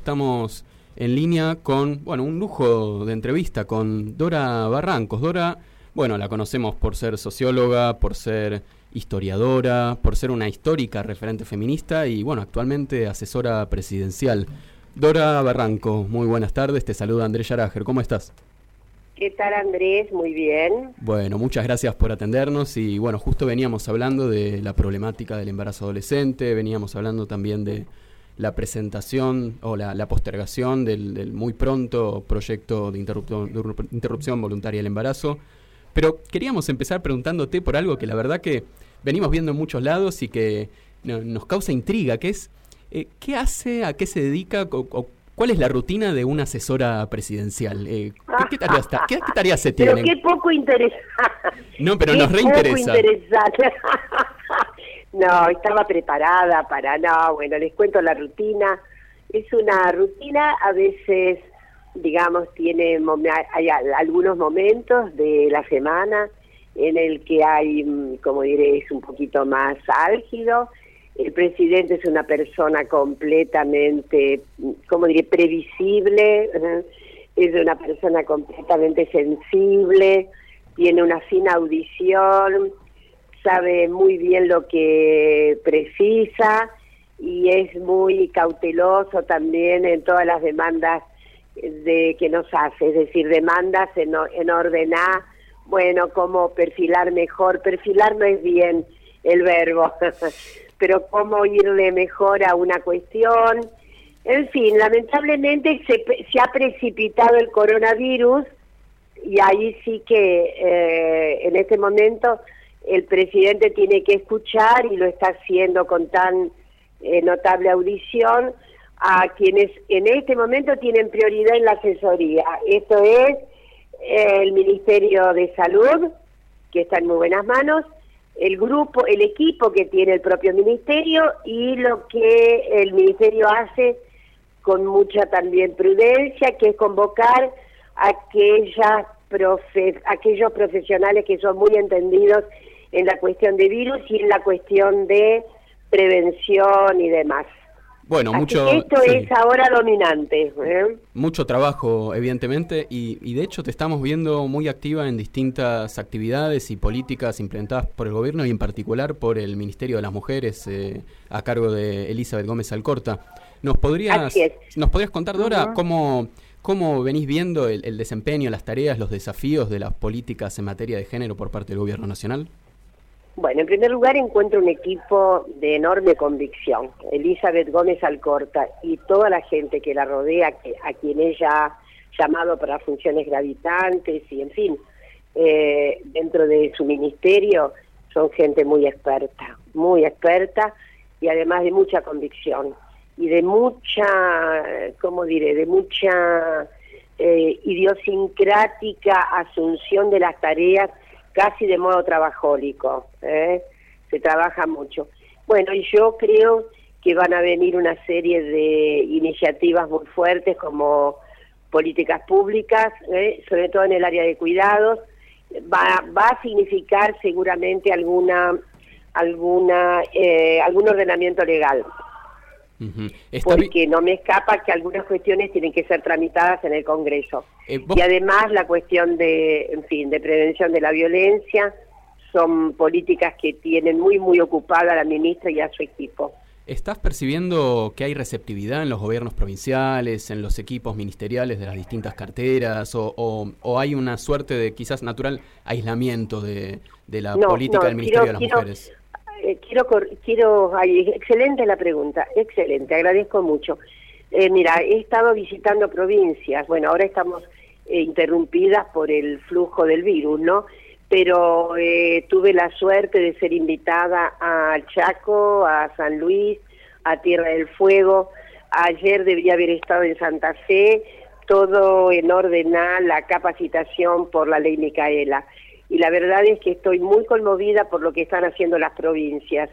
estamos en línea con, bueno, un lujo de entrevista con Dora Barrancos. Dora, bueno, la conocemos por ser socióloga, por ser historiadora, por ser una histórica referente feminista y, bueno, actualmente asesora presidencial. Dora Barranco, muy buenas tardes, te saluda Andrés Yarager, ¿cómo estás? ¿Qué tal Andrés? Muy bien. Bueno, muchas gracias por atendernos y bueno, justo veníamos hablando de la problemática del embarazo adolescente, veníamos hablando también de la presentación o la, postergación del, muy pronto proyecto de interrupción, voluntaria del embarazo. Pero queríamos empezar preguntándote por algo que la verdad que venimos viendo en muchos lados y que nos causa intriga, que es eh, ¿qué hace, a qué se dedica o, cuál es la rutina de una asesora presidencial? Eh, ¿qué, tareas, se tienen? Pero qué poco interesante. No, pero nos reinteresa. No, estaba preparada para, no, bueno, les cuento la rutina. Es una rutina, a veces, digamos, tiene hay algunos momentos de la semana en el que hay, mm, como diré, es un poquito más álgido. El presidente es una persona completamente, como diré, previsible, es una persona completamente sensible, tiene una fina audición, sabe muy bien lo que precisa y es muy cauteloso también en todas las demandas de que nos hace, es decir, demandas en, en orden a, bueno, cómo perfilar mejor, perfilar no es bien el verbo, pero cómo irle mejor a una cuestión. En fin, lamentablemente se, se ha precipitado el coronavirus y ahí sí que eh, en este momento el presidente tiene que escuchar y lo está haciendo con tan eh, notable audición a quienes en este momento tienen prioridad en la asesoría. Esto es eh, el Ministerio de Salud, que está en muy buenas manos, el grupo, el equipo que tiene el propio ministerio y lo que el ministerio hace con mucha también prudencia, que es convocar a aquellas profe aquellos profesionales que son muy entendidos en la cuestión de virus y en la cuestión de prevención y demás. Bueno, mucho. esto es ahora dominante. ¿eh? Mucho trabajo, evidentemente, y, de hecho te estamos viendo muy activa en distintas actividades y políticas implementadas por el gobierno y en particular por el Ministerio de las Mujeres eh, a cargo de Elizabeth Gómez Alcorta. ¿Nos podrías, ¿nos podrías contar, Dora, cómo, cómo venís viendo el, el desempeño, las tareas, los desafíos de las políticas en materia de género por parte del gobierno nacional? Bueno, en primer lugar encuentro un equipo de enorme convicción. Elizabeth Gómez Alcorta y toda la gente que la rodea, que, a quien ella ha llamado para funciones gravitantes y, en fin, eh, dentro de su ministerio, son gente muy experta, muy experta y además de mucha convicción y de mucha, ¿cómo diré?, de mucha eh, idiosincrática asunción de las tareas casi de modo trabajólico, ¿eh? se trabaja mucho. Bueno, y yo creo que van a venir una serie de iniciativas muy fuertes como políticas públicas, ¿eh? sobre todo en el área de cuidados, va, va a significar seguramente alguna alguna eh, algún ordenamiento legal porque no me escapa que algunas cuestiones tienen que ser tramitadas en el Congreso. Eh, y además la cuestión de, en fin, de prevención de la violencia son políticas que tienen muy, muy ocupada la ministra y a su equipo. ¿Estás percibiendo que hay receptividad en los gobiernos provinciales, en los equipos ministeriales de las distintas carteras, o, hay una suerte de quizás natural aislamiento de, la política del Ministerio de las Mujeres? Eh, quiero, quiero, excelente la pregunta, excelente, agradezco mucho. Eh, mira, he estado visitando provincias, bueno, ahora estamos eh, interrumpidas por el flujo del virus, ¿no? Pero tuve la suerte de ser invitada a Chaco, a San Luis, a Tierra del Fuego. Ayer debía haber estado en Santa Fe, todo en orden a la capacitación por la ley Micaela y la verdad es que estoy muy conmovida por lo que están haciendo las provincias.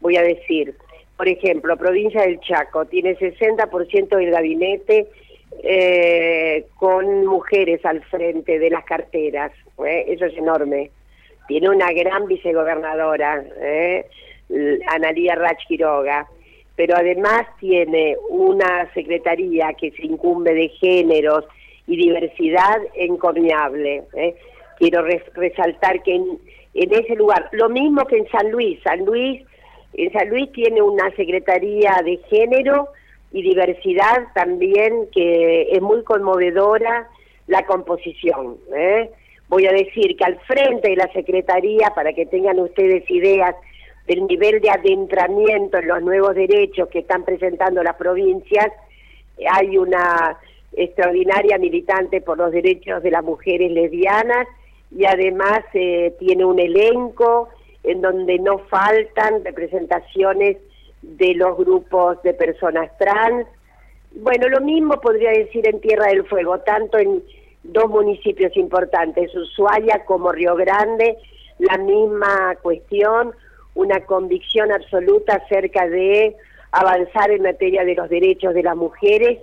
Voy a decir, por ejemplo, provincia del Chaco tiene 60% del gabinete eh, con mujeres al frente de las carteras, ¿eh? eso es enorme. Tiene una gran vicegobernadora, ¿eh? Analía Rach Quiroga. pero además tiene una secretaría que se incumbe de géneros y diversidad encomiable. ¿eh? Quiero resaltar que en, en ese lugar, lo mismo que en San Luis, San Luis, en San Luis tiene una secretaría de género y diversidad también que es muy conmovedora la composición. ¿eh? Voy a decir que al frente de la Secretaría, para que tengan ustedes ideas del nivel de adentramiento en los nuevos derechos que están presentando las provincias, hay una extraordinaria militante por los derechos de las mujeres lesbianas y además eh, tiene un elenco en donde no faltan representaciones de los grupos de personas trans. Bueno, lo mismo podría decir en Tierra del Fuego, tanto en dos municipios importantes, Ushuaia como Río Grande, la misma cuestión, una convicción absoluta acerca de avanzar en materia de los derechos de las mujeres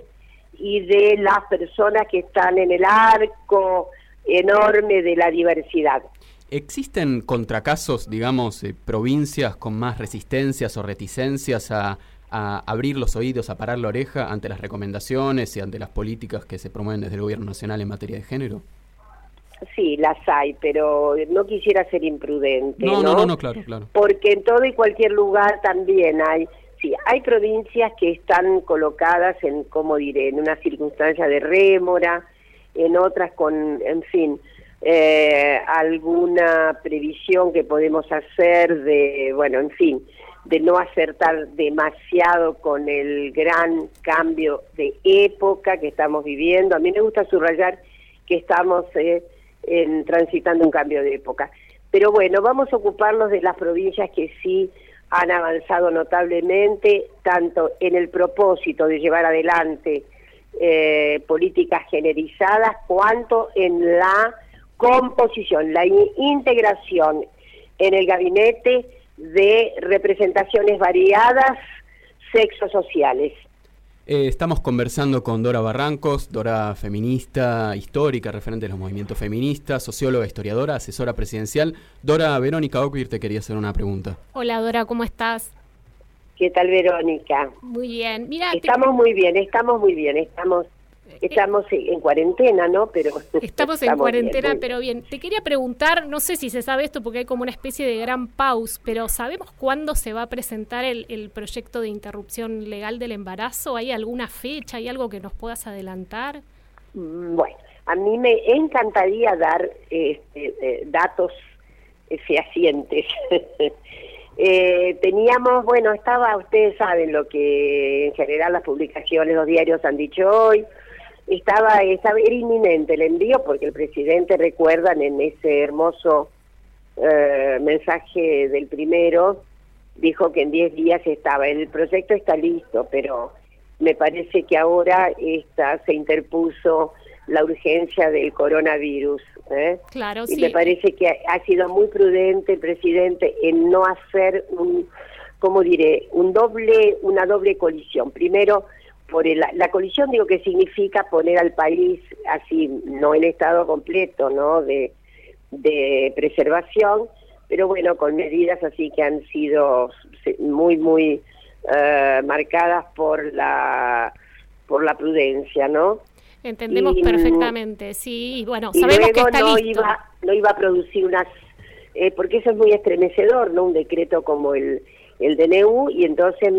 y de las personas que están en el arco enorme de la diversidad. ¿Existen contracasos, digamos, eh, provincias con más resistencias o reticencias a, abrir los oídos, a parar la oreja ante las recomendaciones y ante las políticas que se promueven desde el Gobierno Nacional en materia de género? Sí, las hay, pero no quisiera ser imprudente. No, no, no, no, claro, claro. Porque en todo y cualquier lugar también hay, sí, hay provincias que están colocadas en, como diré, en una circunstancia de rémora, en otras con, en fin, eh, alguna previsión que podemos hacer de, bueno, en fin, de no acertar demasiado con el gran cambio de época que estamos viviendo. A mí me gusta subrayar que estamos eh, en, transitando un cambio de época. Pero bueno, vamos a ocuparnos de las provincias que sí han avanzado notablemente, tanto en el propósito de llevar adelante eh, políticas generizadas, cuanto en la composición, la integración en el gabinete de representaciones variadas sexosociales. Eh, estamos conversando con Dora Barrancos, Dora feminista, histórica, referente de los movimientos feministas, socióloga, historiadora, asesora presidencial. Dora Verónica Oquir te quería hacer una pregunta. Hola Dora, ¿cómo estás? ¿Qué tal Verónica? Muy bien, mira. Estamos muy bien, estamos muy bien, estamos Estamos en cuarentena, ¿no? Pero estamos en cuarentena, pero bien. Te quería preguntar, no sé si se sabe esto porque hay como una especie de gran pause, pero ¿sabemos cuándo se va a presentar el, proyecto de interrupción legal del embarazo? ¿Hay alguna fecha? ¿Hay algo que nos puedas adelantar? Mm, bueno, a mí me encantaría dar este, eh, datos eh, fehacientes. Eh, teníamos, bueno, estaba, ustedes saben lo que en general las publicaciones, los diarios han dicho hoy, estaba, estaba era inminente el envío porque el presidente, recuerdan en ese hermoso eh, mensaje del primero, dijo que en 10 días estaba. El proyecto está listo, pero me parece que ahora está, se interpuso la urgencia del coronavirus. ¿eh? Claro, y me parece que ha sido muy prudente el presidente en no hacer un, ¿cómo diré? Un doble, una doble colisión. Primero, por la colisión digo que significa poner al país así no en estado completo no de, de preservación pero bueno con medidas así que han sido muy muy eh, marcadas por la por la prudencia no entendemos perfectamente sí bueno sabemos que está no iba no iba a producir unas eh, porque eso es muy estremecedor no un decreto como el el DNU y entonces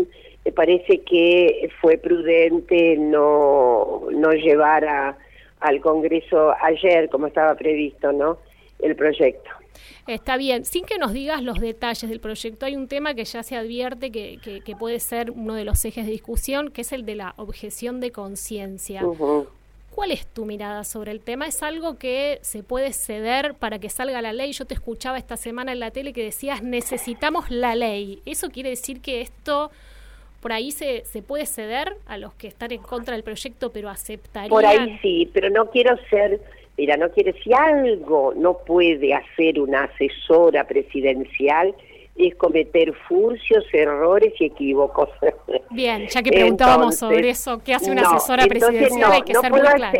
me parece que fue prudente no, no llevar a, al Congreso ayer, como estaba previsto, ¿no? El proyecto. Está bien. Sin que nos digas los detalles del proyecto, hay un tema que ya se advierte que, que, puede ser uno de los ejes de discusión, que es el de la objeción de conciencia. ¿Cuál es tu mirada sobre el tema? ¿Es algo que se puede ceder para que salga la ley? Yo te escuchaba esta semana en la tele que decías necesitamos la ley. ¿Eso quiere decir que esto por ahí se, se puede ceder a los que están en contra del proyecto, pero aceptarían. Por ahí sí, pero no quiero ser, mira, no quiero, si algo no puede hacer una asesora presidencial, es cometer furcios, errores y equívocos. Bien, ya que preguntábamos sobre eso, ¿qué hace una asesora presidencial? Hay que ser muy claro.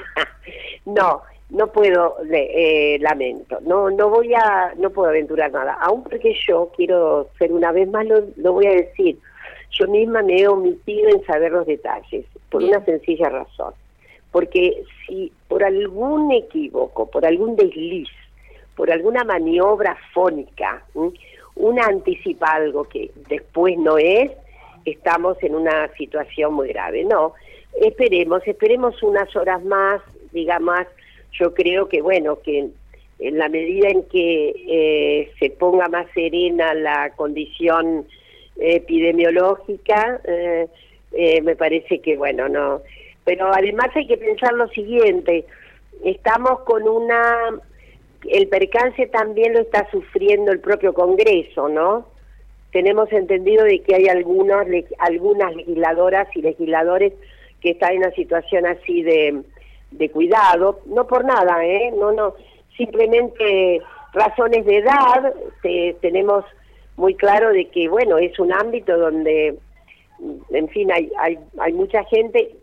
no, no puedo, eh, lamento, no no voy a, no puedo aventurar nada, aún porque yo quiero ser una vez más, lo, lo voy a decir, yo misma me he omitido en saber los detalles, por una sencilla razón. Porque si por algún equívoco, por algún desliz, por alguna maniobra fónica, una anticipa algo que después no es, estamos en una situación muy grave. No, esperemos, esperemos unas horas más, digamos, yo creo que bueno, que en la medida en que eh, se ponga más serena la condición epidemiológica, eh, eh, me parece que bueno, no. Pero además hay que pensar lo siguiente, estamos con una, el percance también lo está sufriendo el propio Congreso, ¿no? Tenemos entendido de que hay algunos, algunas legisladoras y legisladores que están en una situación así de, de cuidado, no por nada, ¿eh? No, no, simplemente razones de edad, tenemos muy claro de que, bueno, es un ámbito donde, en fin, hay, hay, hay mucha gente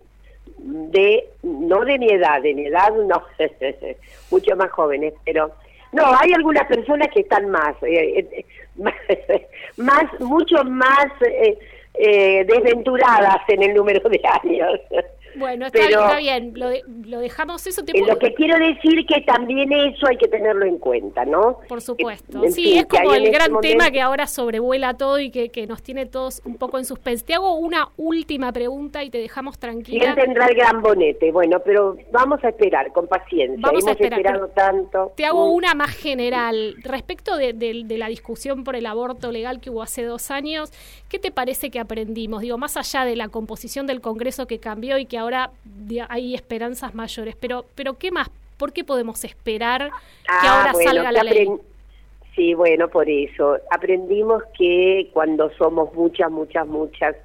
de, no de mi edad, de mi edad no, mucho más jóvenes, pero no, hay algunas personas que están más, eh, eh, más, mucho más eh, desventuradas en el número de años. Bueno, está, bien, lo, lo, dejamos eso. Te Lo que quiero decir que también eso hay que tenerlo en cuenta, ¿no? Por supuesto. sí, es como el gran este tema que ahora sobrevuela todo y que, que, nos tiene todos un poco en suspense. Te hago una última pregunta y te dejamos tranquila. ¿Quién tendrá el gran bonete? Bueno, pero vamos a esperar con paciencia. Vamos Hemos a esperar, esperado tanto. Te hago mm. una más general. Respecto de, de la discusión por el aborto legal que hubo hace dos años, ¿qué te parece que aprendimos? Digo, más allá de la composición del Congreso que cambió y que ahora hay esperanzas mayores. Pero, pero ¿qué más? ¿Por qué podemos esperar que ah, ahora salga la ley? Sí, bueno, por eso. Aprendimos que cuando somos muchas, muchas, muchas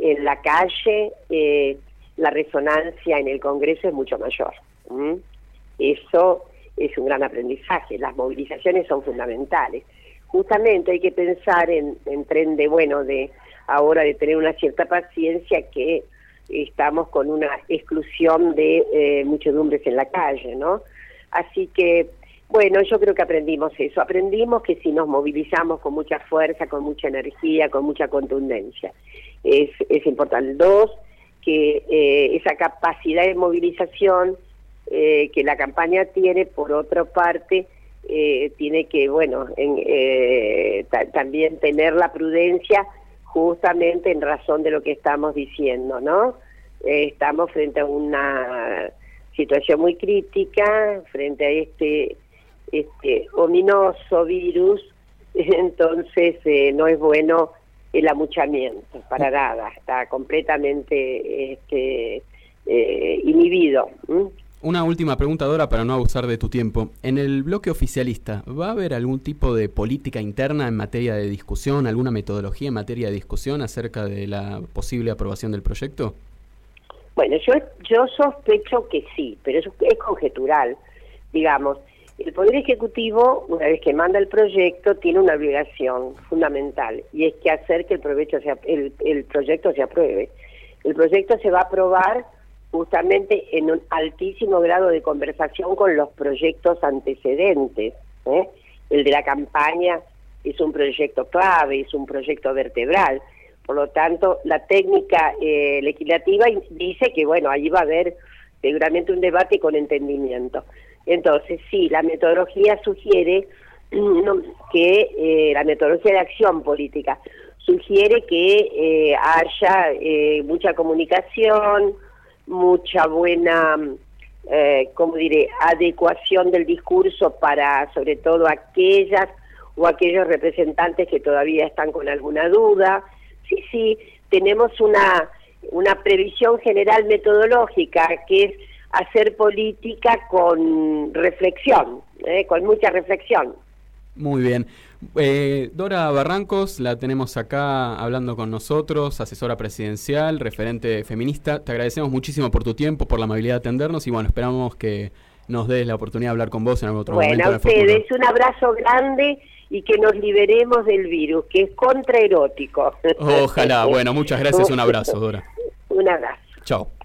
en la calle, eh, la resonancia en el Congreso es mucho mayor. Eso es un gran aprendizaje. Las movilizaciones son fundamentales. Justamente hay que pensar en, en tren de, bueno, de ahora de tener una cierta paciencia que estamos con una exclusión de eh, muchedumbres en la calle, ¿no? Así que, bueno, yo creo que aprendimos eso, aprendimos que si nos movilizamos con mucha fuerza, con mucha energía, con mucha contundencia, es, es importante. Dos, que eh, esa capacidad de movilización eh, que la campaña tiene, por otra parte, eh, tiene que, bueno, en, eh, también tener la prudencia justamente en razón de lo que estamos diciendo, ¿no? Eh, estamos frente a una situación muy crítica, frente a este, este ominoso virus, entonces eh, no es bueno el amuchamiento, para nada, está completamente este, eh, inhibido. Una última pregunta, Dora, para no abusar de tu tiempo. En el bloque oficialista, ¿va a haber algún tipo de política interna en materia de discusión, alguna metodología en materia de discusión acerca de la posible aprobación del proyecto? Bueno, yo, yo sospecho que sí, pero eso es conjetural. Digamos, el Poder Ejecutivo, una vez que manda el proyecto, tiene una obligación fundamental y es que hacer que el, provecho sea, el, el proyecto se apruebe. El proyecto se va a aprobar justamente en un altísimo grado de conversación con los proyectos antecedentes. ¿eh? El de la campaña es un proyecto clave, es un proyecto vertebral. Por lo tanto, la técnica eh, legislativa dice que, bueno, allí va a haber seguramente un debate con entendimiento. Entonces, sí, la metodología sugiere que eh, la metodología de acción política sugiere que haya mucha comunicación, mucha buena, eh, como diré, adecuación del discurso para sobre todo aquellas o aquellos representantes que todavía están con alguna duda. Sí, sí, tenemos una, una previsión general metodológica que es hacer política con reflexión, eh, con mucha reflexión. Muy bien. Eh, Dora Barrancos, la tenemos acá hablando con nosotros, asesora presidencial, referente feminista. Te agradecemos muchísimo por tu tiempo, por la amabilidad de atendernos y bueno, esperamos que nos des la oportunidad de hablar con vos en algún otro momento. Bueno, a ustedes un abrazo grande y que nos liberemos del virus, que es contraerótico. Ojalá, bueno, muchas gracias, un abrazo, Dora. Un abrazo. Chao.